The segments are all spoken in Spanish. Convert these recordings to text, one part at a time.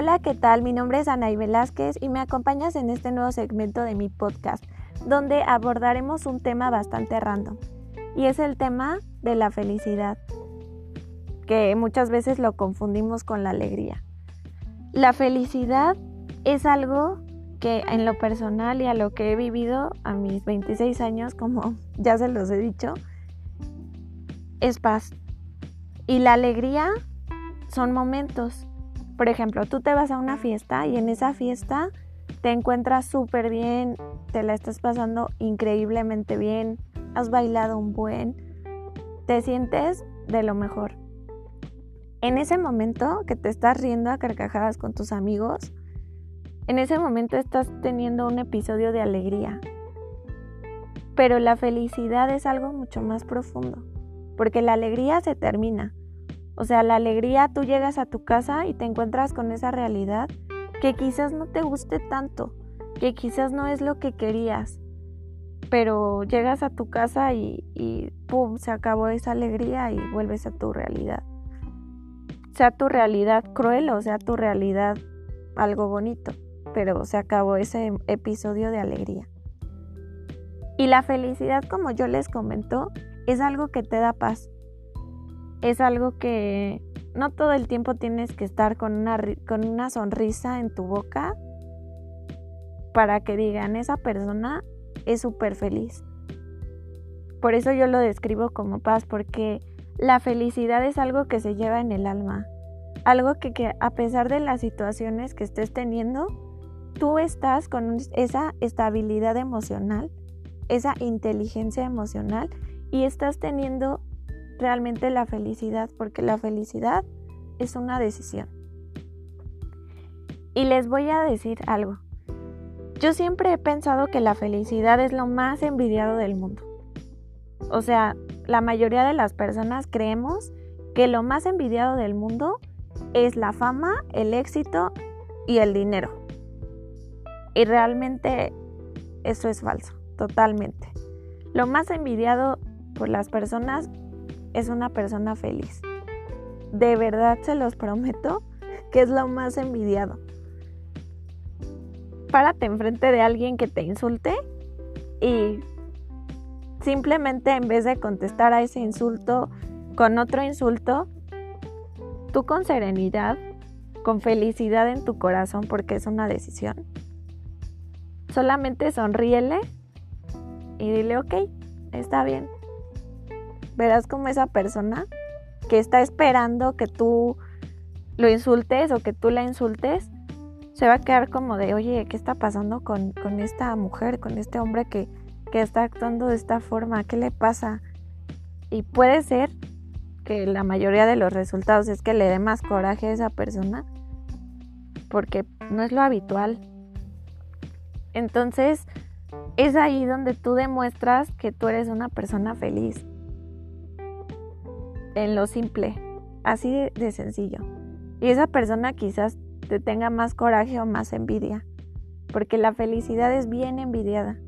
Hola, ¿qué tal? Mi nombre es Anaí Velázquez y me acompañas en este nuevo segmento de mi podcast, donde abordaremos un tema bastante random, y es el tema de la felicidad, que muchas veces lo confundimos con la alegría. La felicidad es algo que en lo personal y a lo que he vivido a mis 26 años, como ya se los he dicho, es paz. Y la alegría son momentos. Por ejemplo, tú te vas a una fiesta y en esa fiesta te encuentras súper bien, te la estás pasando increíblemente bien, has bailado un buen, te sientes de lo mejor. En ese momento que te estás riendo a carcajadas con tus amigos, en ese momento estás teniendo un episodio de alegría. Pero la felicidad es algo mucho más profundo, porque la alegría se termina, o sea, la alegría, tú llegas a tu casa y te encuentras con esa realidad que quizás no te guste tanto, que quizás no es lo que querías, pero llegas a tu casa y, ¡pum! se acabó esa alegría y vuelves a tu realidad. Sea tu realidad cruel o sea tu realidad algo bonito, pero se acabó ese episodio de alegría. Y la felicidad, como yo les comento, es algo que te da paz es algo que no todo el tiempo tienes que estar con una, con una sonrisa en tu boca para que digan, esa persona es súper feliz. Por eso yo lo describo como paz, porque la felicidad es algo que se lleva en el alma. Algo que, que a pesar de las situaciones que estés teniendo, tú estás con esa estabilidad emocional, esa inteligencia emocional y estás teniendo realmente la felicidad, porque la felicidad es una decisión. Y les voy a decir algo. Yo siempre he pensado que la felicidad es lo más envidiado del mundo. O sea, la mayoría de las personas creemos que lo más envidiado del mundo es la fama, el éxito y el dinero. Y realmente eso es falso, totalmente. Lo más envidiado por las personas es una persona feliz. De verdad se los prometo que es lo más envidiado. Párate enfrente de alguien que te insulte y simplemente en vez de contestar a ese insulto con otro insulto, tú con serenidad, con felicidad en tu corazón porque es una decisión, solamente sonríele y dile, ok, está bien, verás como esa persona que está esperando que tú lo insultes o que tú la insultes, se va a quedar como de, oye, ¿qué está pasando con, esta mujer, con este hombre que, que está actuando de esta forma? ¿Qué le pasa? Y puede ser que la mayoría de los resultados es que le dé más coraje a esa persona, porque no es lo habitual. Entonces, es ahí donde tú demuestras que tú eres una persona feliz en lo simple, así de, sencillo. Y esa persona quizás te tenga más coraje o más envidia, porque la felicidad es bien envidiada.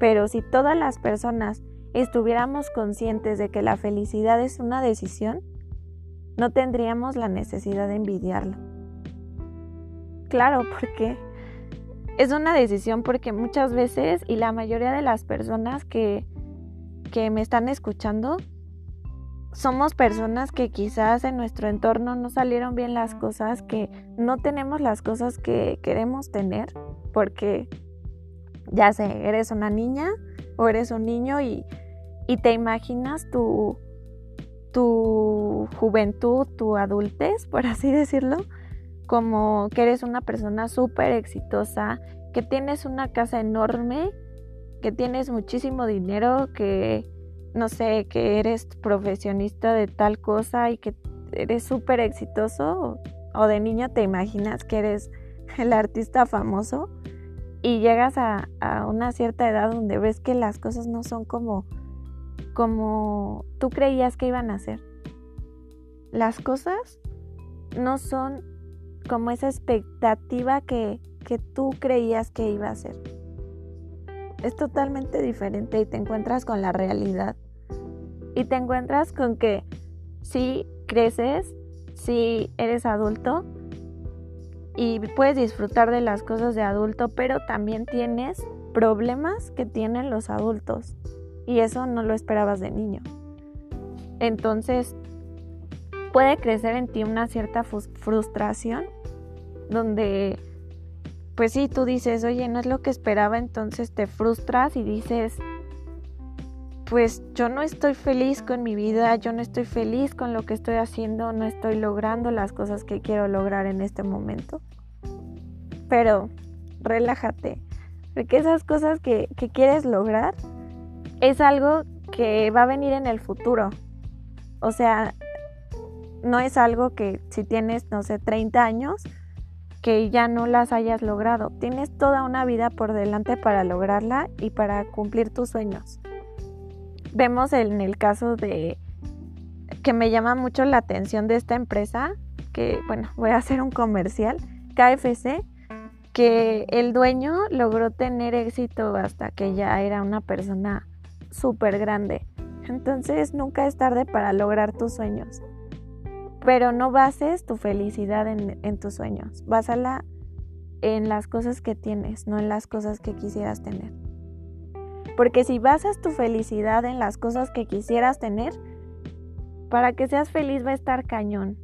Pero si todas las personas estuviéramos conscientes de que la felicidad es una decisión, no tendríamos la necesidad de envidiarlo. Claro, porque es una decisión porque muchas veces y la mayoría de las personas que, que me están escuchando somos personas que quizás en nuestro entorno no salieron bien las cosas, que no tenemos las cosas que queremos tener, porque ya sé, eres una niña o eres un niño y, te imaginas tu, tu juventud, tu adultez, por así decirlo, como que eres una persona súper exitosa, que tienes una casa enorme, que tienes muchísimo dinero, que no sé, que eres profesionista de tal cosa y que eres súper exitoso o de niño te imaginas que eres el artista famoso y llegas a, una cierta edad donde ves que las cosas no son como, como tú creías que iban a ser. Las cosas no son como esa expectativa que, que tú creías que iba a ser. Es totalmente diferente y te encuentras con la realidad y te encuentras con que si creces, si eres adulto, y puedes disfrutar de las cosas de adulto, pero también tienes problemas que tienen los adultos y eso no lo esperabas de niño. Entonces, puede crecer en ti una cierta frustración donde, pues sí, tú dices, oye, no es lo que esperaba, entonces te frustras y dices, pues yo no estoy feliz con mi vida, yo no estoy feliz con lo que estoy haciendo, no estoy logrando las cosas que quiero lograr en este momento. Pero relájate, porque esas cosas que, quieres lograr es algo que va a venir en el futuro. O sea, no es algo que si tienes, no sé, 30 años, que ya no las hayas logrado. Tienes toda una vida por delante para lograrla y para cumplir tus sueños vemos en el caso de que me llama mucho la atención de esta empresa, que bueno, voy a hacer un comercial, KFC, que el dueño logró tener éxito hasta que ya era una persona súper grande. Entonces nunca es tarde para lograr tus sueños. Pero no bases tu felicidad en, en tus sueños. Básala en las cosas que tienes, no en las cosas que quisieras tener. Porque si basas tu felicidad en las cosas que quisieras tener, para que seas feliz va a estar cañón.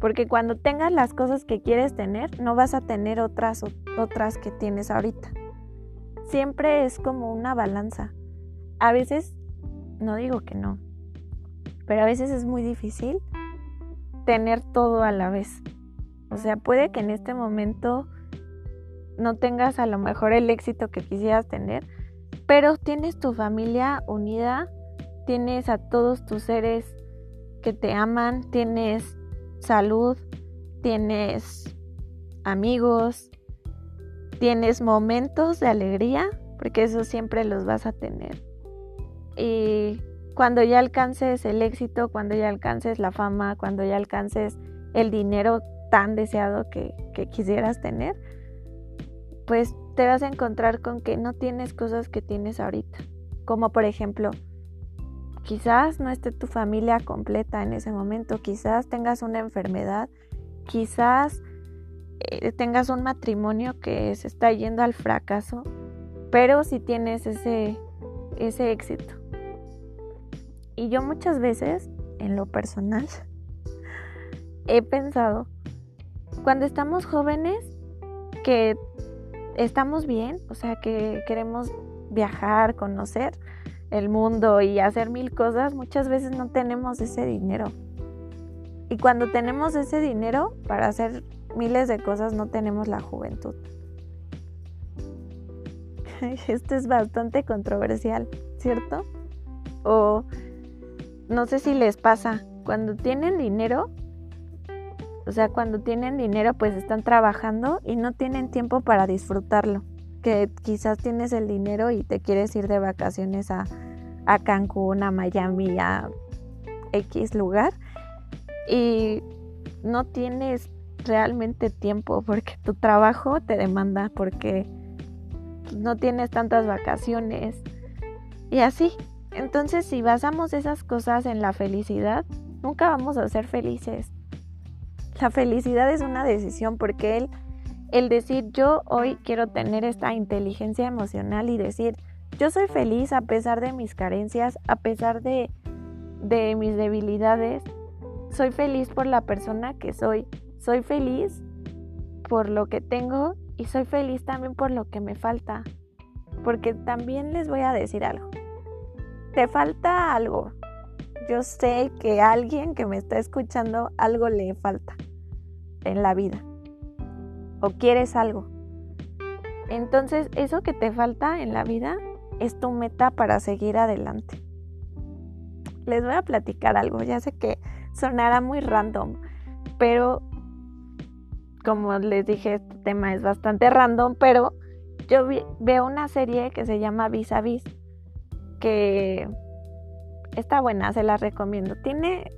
Porque cuando tengas las cosas que quieres tener, no vas a tener otras otras que tienes ahorita. Siempre es como una balanza. A veces, no digo que no, pero a veces es muy difícil tener todo a la vez. O sea, puede que en este momento no tengas a lo mejor el éxito que quisieras tener, pero tienes tu familia unida, tienes a todos tus seres que te aman, tienes salud, tienes amigos, tienes momentos de alegría, porque eso siempre los vas a tener. Y cuando ya alcances el éxito, cuando ya alcances la fama, cuando ya alcances el dinero tan deseado que, que quisieras tener, pues te vas a encontrar con que no tienes cosas que tienes ahorita. Como por ejemplo, quizás no esté tu familia completa en ese momento, quizás tengas una enfermedad, quizás eh, tengas un matrimonio que se está yendo al fracaso, pero si tienes ese, ese éxito. Y yo muchas veces, en lo personal, he pensado, cuando estamos jóvenes, que estamos bien, o sea, que queremos viajar, conocer el mundo y hacer mil cosas, muchas veces no tenemos ese dinero. Y cuando tenemos ese dinero para hacer miles de cosas, no tenemos la juventud. Esto es bastante controversial, ¿cierto? O no sé si les pasa, cuando tienen dinero, o sea, cuando tienen dinero pues están trabajando y no tienen tiempo para disfrutarlo. Que quizás tienes el dinero y te quieres ir de vacaciones a, a Cancún, a Miami, a X lugar. Y no tienes realmente tiempo porque tu trabajo te demanda, porque no tienes tantas vacaciones y así. Entonces si basamos esas cosas en la felicidad, nunca vamos a ser felices. La felicidad es una decisión porque él, el decir yo hoy quiero tener esta inteligencia emocional y decir yo soy feliz a pesar de mis carencias, a pesar de, de mis debilidades, soy feliz por la persona que soy, soy feliz por lo que tengo y soy feliz también por lo que me falta. Porque también les voy a decir algo. Te falta algo. Yo sé que a alguien que me está escuchando algo le falta en la vida o quieres algo. Entonces eso que te falta en la vida es tu meta para seguir adelante. Les voy a platicar algo, ya sé que sonará muy random, pero como les dije, este tema es bastante random, pero yo veo una serie que se llama Vis a Vis, que está buena, se la recomiendo. Tiene,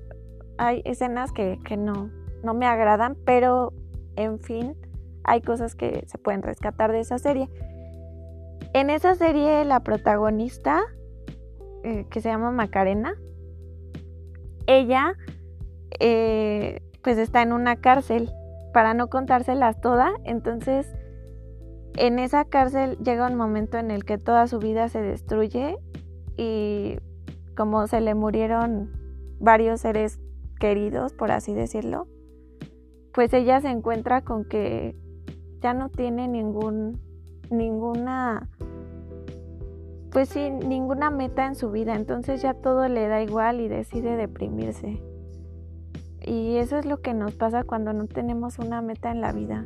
hay escenas que, que no, no me agradan, pero en fin, hay cosas que se pueden rescatar de esa serie. En esa serie la protagonista, eh, que se llama Macarena, ella eh, pues está en una cárcel para no contárselas toda, entonces en esa cárcel llega un momento en el que toda su vida se destruye y como se le murieron varios seres queridos, por así decirlo, pues ella se encuentra con que ya no tiene ningún ninguna pues sí, ninguna meta en su vida, entonces ya todo le da igual y decide deprimirse. Y eso es lo que nos pasa cuando no tenemos una meta en la vida,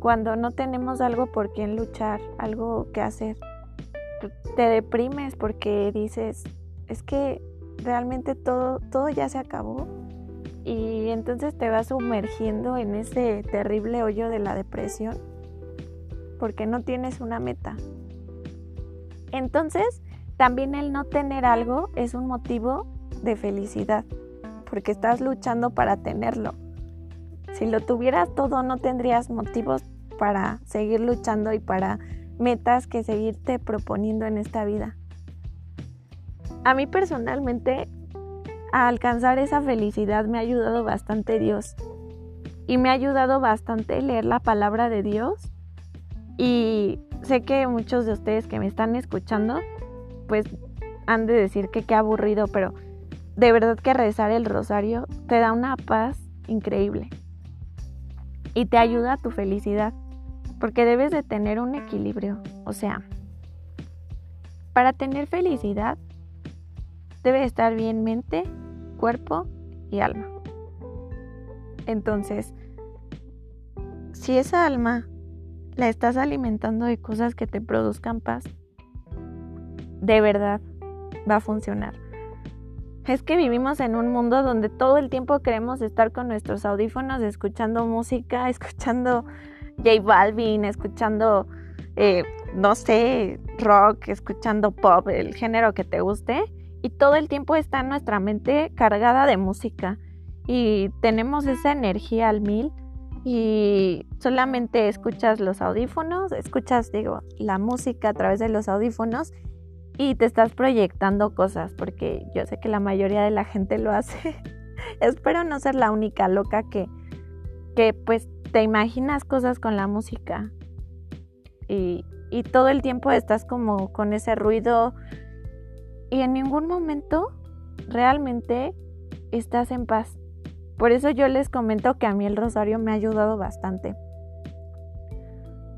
cuando no tenemos algo por quien luchar, algo que hacer. Te deprimes porque dices, es que realmente todo, todo ya se acabó. Y entonces te vas sumergiendo en ese terrible hoyo de la depresión porque no tienes una meta. Entonces, también el no tener algo es un motivo de felicidad porque estás luchando para tenerlo. Si lo tuvieras todo, no tendrías motivos para seguir luchando y para metas que seguirte proponiendo en esta vida. A mí personalmente, a alcanzar esa felicidad me ha ayudado bastante Dios. Y me ha ayudado bastante leer la palabra de Dios. Y sé que muchos de ustedes que me están escuchando, pues han de decir que qué aburrido, pero de verdad que rezar el rosario te da una paz increíble y te ayuda a tu felicidad, porque debes de tener un equilibrio. O sea, para tener felicidad debe estar bien mente, cuerpo y alma. Entonces, si esa alma la estás alimentando de cosas que te produzcan paz, de verdad va a funcionar. Es que vivimos en un mundo donde todo el tiempo queremos estar con nuestros audífonos, escuchando música, escuchando J Balvin, escuchando, eh, no sé, rock, escuchando pop, el género que te guste. Y todo el tiempo está nuestra mente cargada de música. Y tenemos esa energía al mil. Y solamente escuchas los audífonos, escuchas, digo, la música a través de los audífonos y te estás proyectando cosas, porque yo sé que la mayoría de la gente lo hace. Espero no ser la única loca que, que pues te imaginas cosas con la música y, y todo el tiempo estás como con ese ruido y en ningún momento realmente estás en paz. Por eso yo les comento que a mí el rosario me ha ayudado bastante.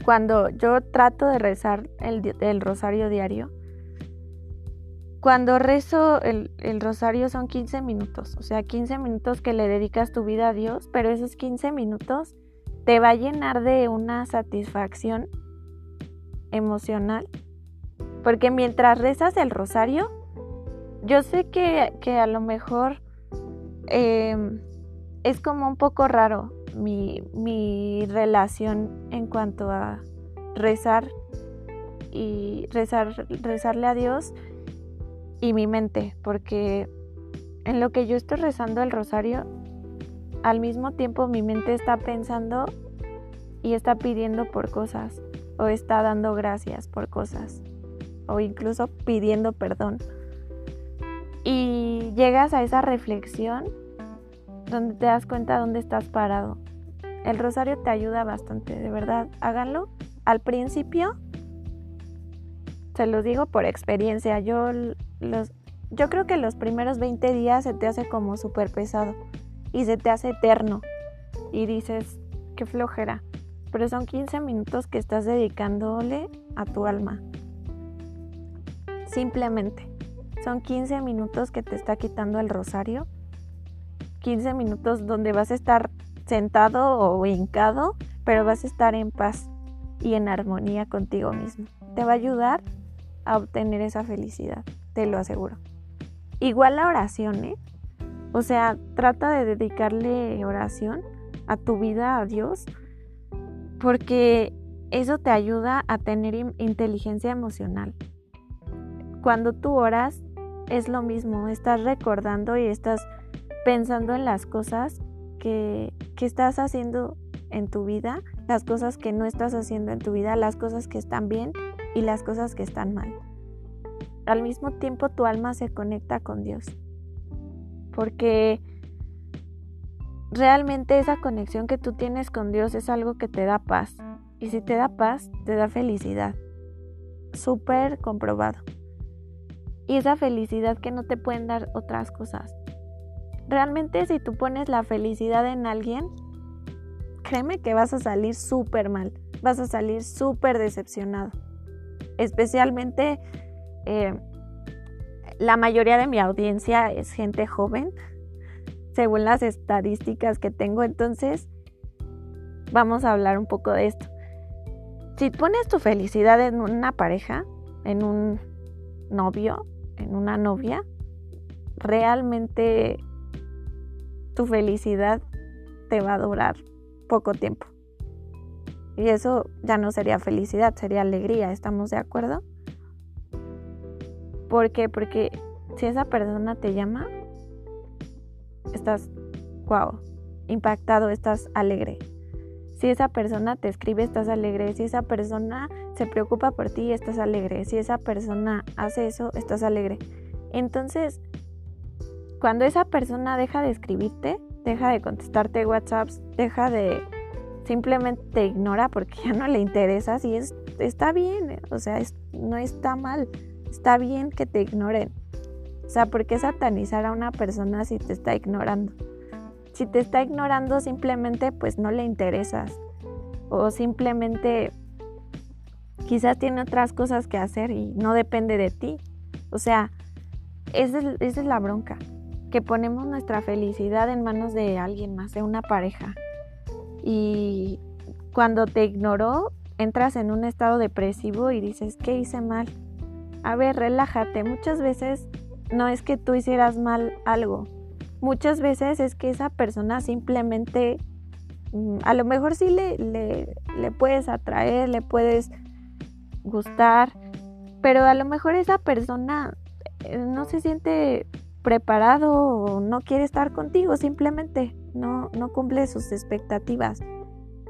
Cuando yo trato de rezar el, el rosario diario, cuando rezo el, rosario son 15 minutos, o sea, 15 minutos que le dedicas tu vida a Dios, pero esos 15 minutos te va a llenar de una satisfacción emocional. Porque mientras rezas el rosario, yo sé que, a lo mejor em, es como un poco raro mi, mi relación en cuanto a rezar y rezar, rezarle a Dios y mi mente, porque en lo que yo estoy rezando el rosario, al mismo tiempo mi mente está pensando y está pidiendo por cosas, o está dando gracias por cosas, o incluso pidiendo perdón. Y llegas a esa reflexión donde te das cuenta dónde estás parado. El rosario te ayuda bastante, de verdad, háganlo. Al principio se los digo por experiencia. Yo, los, yo creo que los primeros 20 días se te hace como súper pesado y se te hace eterno. Y dices, qué flojera. Pero son 15 minutos que estás dedicándole a tu alma. Simplemente. Son 15 minutos que te está quitando el rosario. 15 minutos donde vas a estar sentado o hincado, pero vas a estar en paz y en armonía contigo mismo. Te va a ayudar a obtener esa felicidad, te lo aseguro. Igual la oración, ¿eh? O sea, trata de dedicarle oración a tu vida, a Dios, porque eso te ayuda a tener inteligencia emocional. Cuando tú oras, es lo mismo, estás recordando y estás pensando en las cosas que, que estás haciendo en tu vida, las cosas que no estás haciendo en tu vida, las cosas que están bien y las cosas que están mal. Al mismo tiempo tu alma se conecta con Dios. Porque realmente esa conexión que tú tienes con Dios es algo que te da paz. Y si te da paz, te da felicidad. Súper comprobado. Y esa felicidad que no te pueden dar otras cosas. Realmente si tú pones la felicidad en alguien, créeme que vas a salir súper mal. Vas a salir súper decepcionado. Especialmente eh, la mayoría de mi audiencia es gente joven según las estadísticas que tengo. Entonces, vamos a hablar un poco de esto. Si pones tu felicidad en una pareja, en un novio, en una novia, realmente tu felicidad te va a durar poco tiempo. Y eso ya no sería felicidad, sería alegría, ¿estamos de acuerdo? ¿Por qué? Porque si esa persona te llama, estás, wow, impactado, estás alegre. Si esa persona te escribe, estás alegre. Si esa persona se preocupa por ti, estás alegre. Si esa persona hace eso, estás alegre. Entonces, cuando esa persona deja de escribirte, deja de contestarte WhatsApps, deja de simplemente te ignora porque ya no le interesas y es, está bien, o sea, no está mal, está bien que te ignoren. O sea, ¿por qué satanizar a una persona si te está ignorando? Si te está ignorando simplemente pues no le interesas o simplemente quizás tiene otras cosas que hacer y no depende de ti. O sea, esa es, esa es la bronca, que ponemos nuestra felicidad en manos de alguien más, de una pareja. Y cuando te ignoró, entras en un estado depresivo y dices, ¿qué hice mal? A ver, relájate. Muchas veces no es que tú hicieras mal algo. Muchas veces es que esa persona simplemente, mm, a lo mejor sí le, le, puedes atraer, le puedes gustar, pero a lo mejor esa persona eh, no se siente preparado o no quiere estar contigo, simplemente no, no cumple sus expectativas.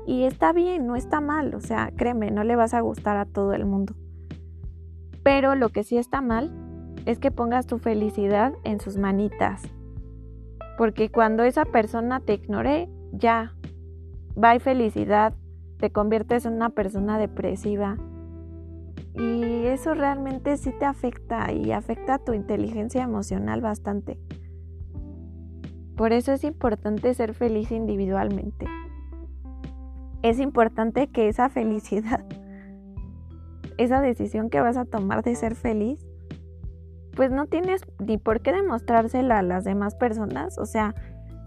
Y está bien, no está mal, o sea, créeme, no le vas a gustar a todo el mundo. Pero lo que sí está mal es que pongas tu felicidad en sus manitas. Porque cuando esa persona te ignore, ya, va y felicidad, te conviertes en una persona depresiva. Y eso realmente sí te afecta y afecta tu inteligencia emocional bastante. Por eso es importante ser feliz individualmente. Es importante que esa felicidad, esa decisión que vas a tomar de ser feliz, pues no tienes ni por qué demostrársela a las demás personas. O sea,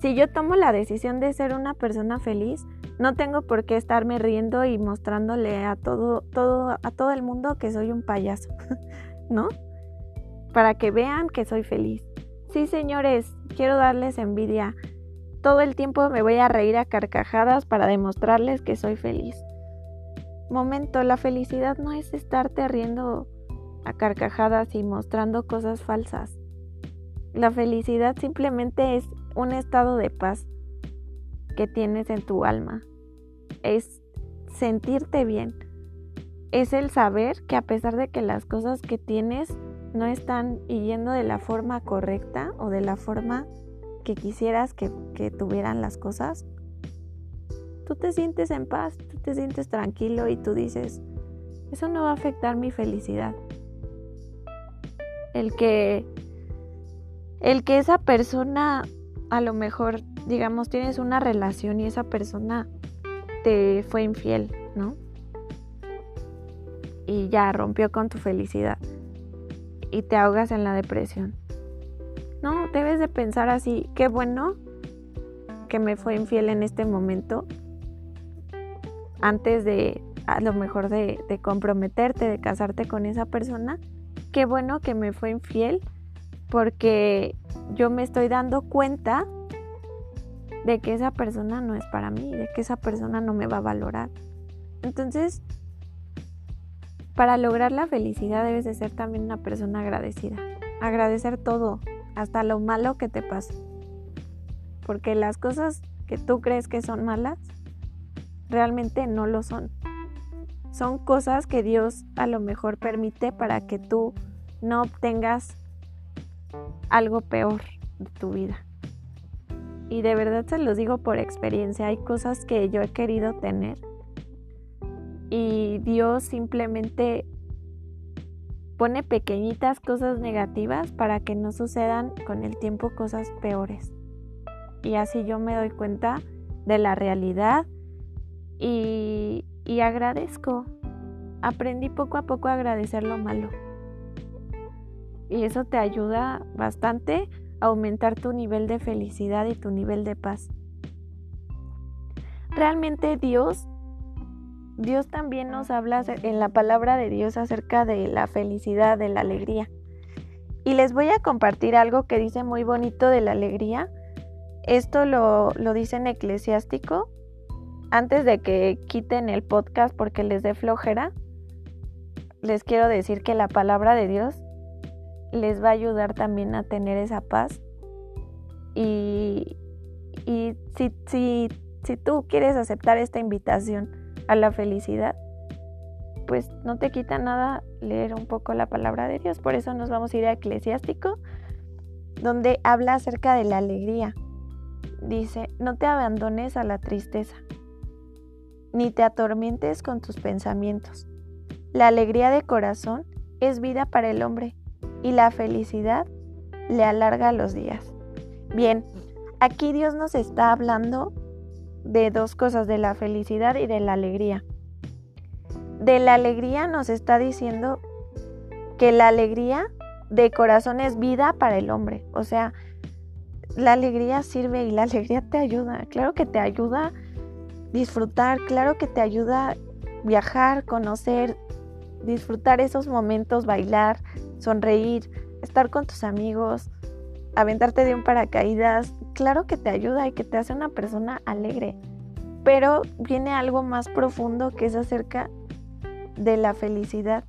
si yo tomo la decisión de ser una persona feliz, no tengo por qué estarme riendo y mostrándole a todo, todo, a todo el mundo que soy un payaso, ¿no? Para que vean que soy feliz. Sí, señores, quiero darles envidia. Todo el tiempo me voy a reír a carcajadas para demostrarles que soy feliz. Momento, la felicidad no es estarte riendo a carcajadas y mostrando cosas falsas. La felicidad simplemente es un estado de paz que tienes en tu alma. Es sentirte bien. Es el saber que a pesar de que las cosas que tienes no están yendo de la forma correcta o de la forma que quisieras que, que tuvieran las cosas, tú te sientes en paz, tú te sientes tranquilo y tú dices, eso no va a afectar mi felicidad el que el que esa persona a lo mejor digamos tienes una relación y esa persona te fue infiel, ¿no? Y ya rompió con tu felicidad y te ahogas en la depresión. No, debes de pensar así, qué bueno que me fue infiel en este momento antes de a lo mejor de, de comprometerte, de casarte con esa persona qué bueno que me fue infiel porque yo me estoy dando cuenta de que esa persona no es para mí, de que esa persona no me va a valorar. Entonces, para lograr la felicidad debes de ser también una persona agradecida. Agradecer todo, hasta lo malo que te pasa. Porque las cosas que tú crees que son malas, realmente no lo son son cosas que Dios a lo mejor permite para que tú no obtengas algo peor de tu vida. y de verdad se los digo por experiencia, hay cosas que yo he querido tener y Dios simplemente pone pequeñitas cosas negativas para que no sucedan con el tiempo cosas peores. Y así yo me doy cuenta de la realidad y, y agradezco. Aprendí poco a poco a agradecer lo malo. Y eso te ayuda bastante a aumentar tu nivel de felicidad y tu nivel de paz. Realmente Dios Dios también nos habla en la palabra de Dios acerca de la felicidad, de la alegría. Y les voy a compartir algo que dice muy bonito de la alegría. Esto lo, lo dice en Eclesiástico. Antes de que quiten el podcast porque les dé flojera, les quiero decir que la palabra de Dios les va a ayudar también a tener esa paz. Y, y si, si, si tú quieres aceptar esta invitación, a la felicidad, pues no te quita nada leer un poco la palabra de Dios. Por eso nos vamos a ir a Eclesiástico, donde habla acerca de la alegría. Dice, no te abandones a la tristeza, ni te atormentes con tus pensamientos. La alegría de corazón es vida para el hombre y la felicidad le alarga los días. Bien, aquí Dios nos está hablando de dos cosas, de la felicidad y de la alegría. De la alegría nos está diciendo que la alegría de corazón es vida para el hombre. O sea, la alegría sirve y la alegría te ayuda. Claro que te ayuda disfrutar, claro que te ayuda viajar, conocer, disfrutar esos momentos, bailar, sonreír, estar con tus amigos, aventarte de un paracaídas, claro que te ayuda y que te hace una persona alegre, pero viene algo más profundo que es acerca de la felicidad,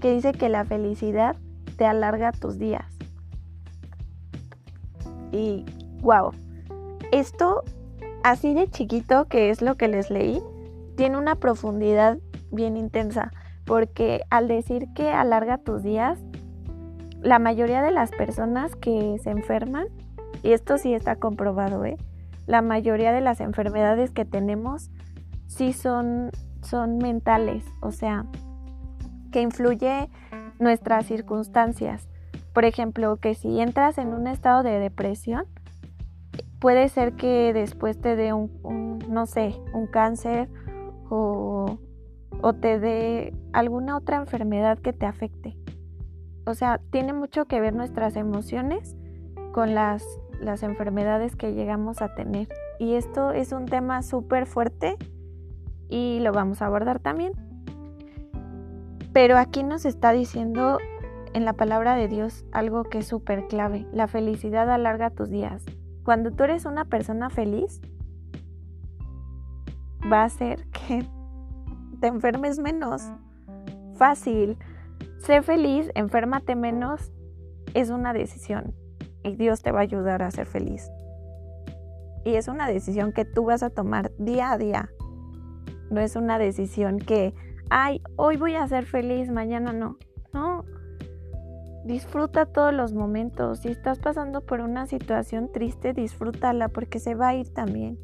que dice que la felicidad te alarga tus días. Y wow, esto así de chiquito que es lo que les leí, tiene una profundidad bien intensa, porque al decir que alarga tus días, la mayoría de las personas que se enferman y esto sí está comprobado, ¿eh? La mayoría de las enfermedades que tenemos sí son, son mentales, o sea, que influye nuestras circunstancias. Por ejemplo, que si entras en un estado de depresión, puede ser que después te dé un, no sé, un cáncer o, o te dé alguna otra enfermedad que te afecte. O sea, tiene mucho que ver nuestras emociones con las las enfermedades que llegamos a tener. Y esto es un tema súper fuerte y lo vamos a abordar también. Pero aquí nos está diciendo en la palabra de Dios algo que es súper clave. La felicidad alarga tus días. Cuando tú eres una persona feliz, va a ser que te enfermes menos. Fácil. Sé feliz, enférmate menos, es una decisión y Dios te va a ayudar a ser feliz. Y es una decisión que tú vas a tomar día a día. No es una decisión que, ay, hoy voy a ser feliz, mañana no. No. Disfruta todos los momentos. Si estás pasando por una situación triste, disfrútala porque se va a ir también.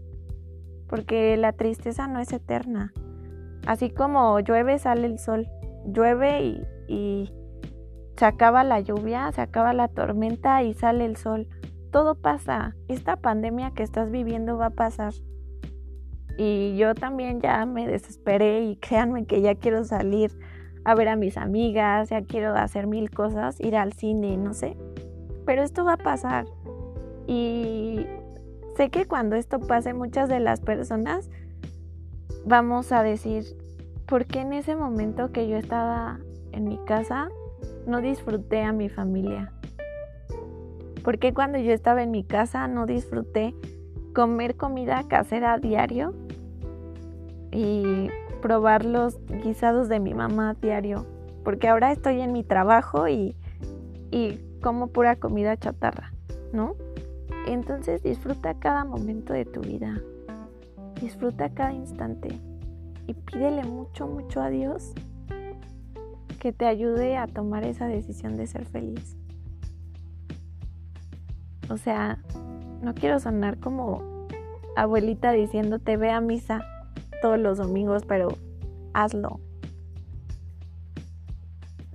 Porque la tristeza no es eterna. Así como llueve, sale el sol. Llueve y, y se acaba la lluvia, se acaba la tormenta y sale el sol. Todo pasa. Esta pandemia que estás viviendo va a pasar. Y yo también ya me desesperé y créanme que ya quiero salir a ver a mis amigas, ya quiero hacer mil cosas, ir al cine, no sé. Pero esto va a pasar. Y sé que cuando esto pase muchas de las personas vamos a decir, ¿por qué en ese momento que yo estaba en mi casa no disfruté a mi familia? porque cuando yo estaba en mi casa no disfruté comer comida casera a diario y probar los guisados de mi mamá diario? Porque ahora estoy en mi trabajo y, y como pura comida chatarra, ¿no? Entonces disfruta cada momento de tu vida. Disfruta cada instante y pídele mucho, mucho a Dios que te ayude a tomar esa decisión de ser feliz. O sea, no quiero sonar como abuelita diciéndote ve a misa todos los domingos, pero hazlo.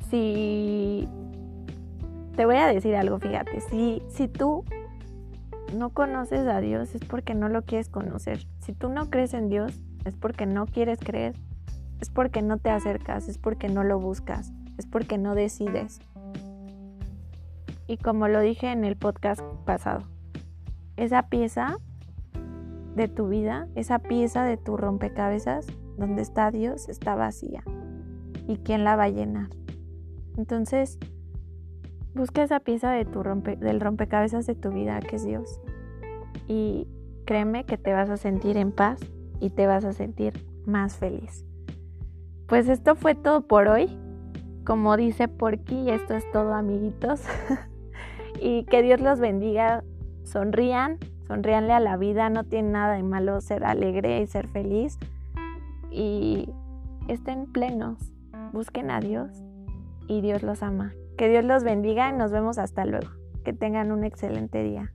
Si te voy a decir algo, fíjate, si, si tú no conoces a Dios es porque no lo quieres conocer. Si tú no crees en Dios es porque no quieres creer. Es porque no te acercas, es porque no lo buscas, es porque no decides. Y como lo dije en el podcast pasado, esa pieza de tu vida, esa pieza de tu rompecabezas, donde está Dios, está vacía. ¿Y quién la va a llenar? Entonces, busca esa pieza de tu del rompecabezas de tu vida, que es Dios. Y créeme que te vas a sentir en paz y te vas a sentir más feliz. Pues esto fue todo por hoy. Como dice Porky, esto es todo, amiguitos. y que Dios los bendiga. Sonrían, sonríanle a la vida. No tiene nada de malo ser alegre y ser feliz. Y estén plenos. Busquen a Dios y Dios los ama. Que Dios los bendiga y nos vemos hasta luego. Que tengan un excelente día.